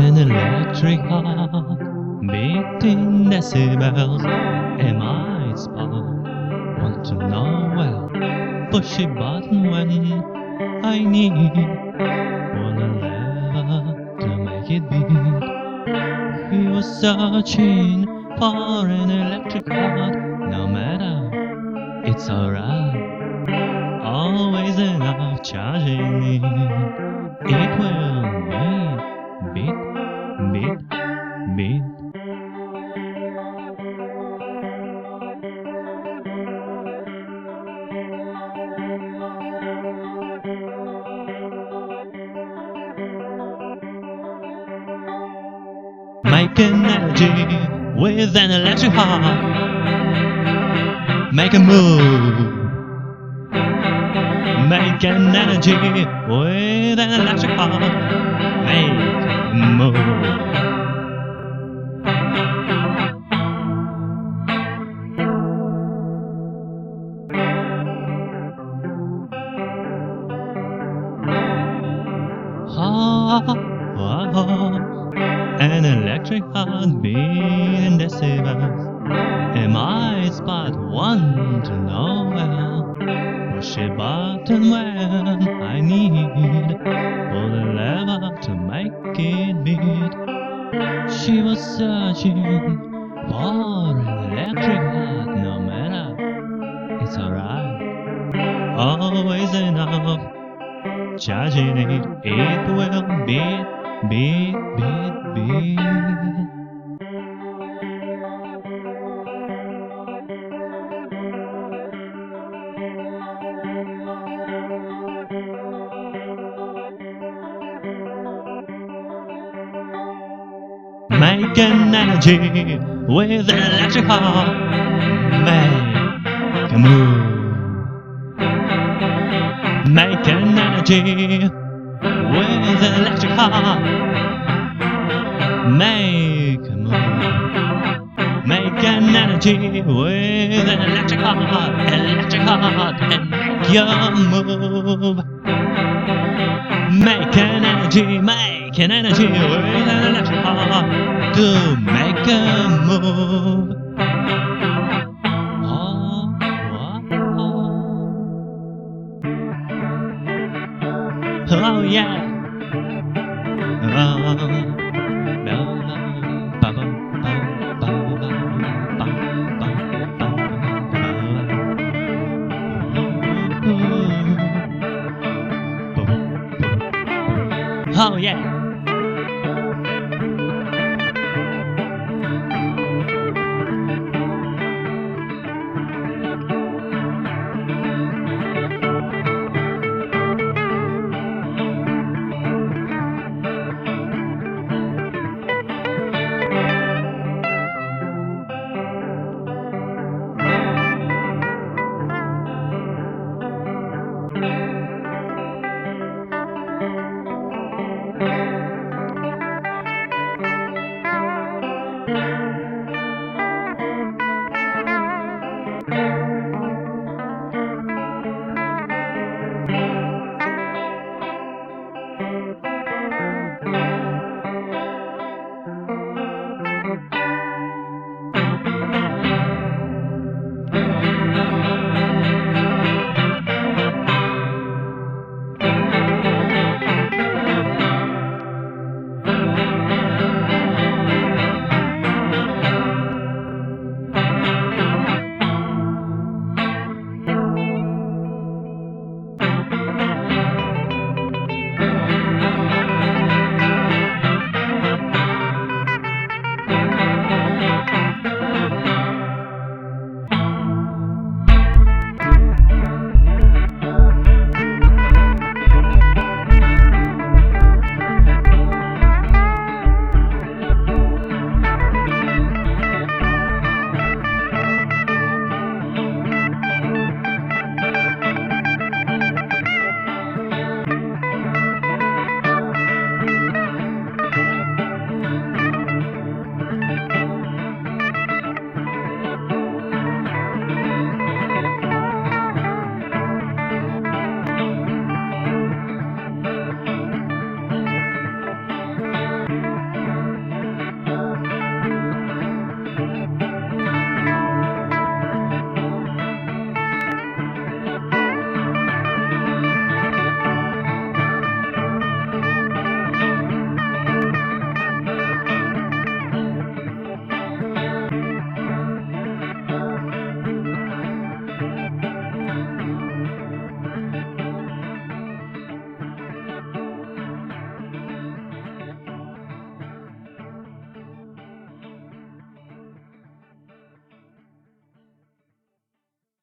electric heart beating decibels. Am I spark? Want to know well? Push a button when I need. Wanna lever to make it beat. He was searching for an electric heart. No matter, it's alright. Always enough charging me. It will Make an energy with an electric heart. Make a move. Make an energy with an electric heart. Make a move. Electric heart beating decibels. Am I spot one to know well? Push a button when I need. Pull the lever to make it beat. She was searching for an electric heart, no matter. It's alright. Always enough. Charging it, it will beat, beat, beat, beat. Make an energy with an electric heart. Make a move. Make an energy with an electric heart. Make a move. Make an energy with an electric heart. Electric heart and make your move. Make an energy, make an energy with an electric heart to make a move. Oh, yeah. Oh yeah.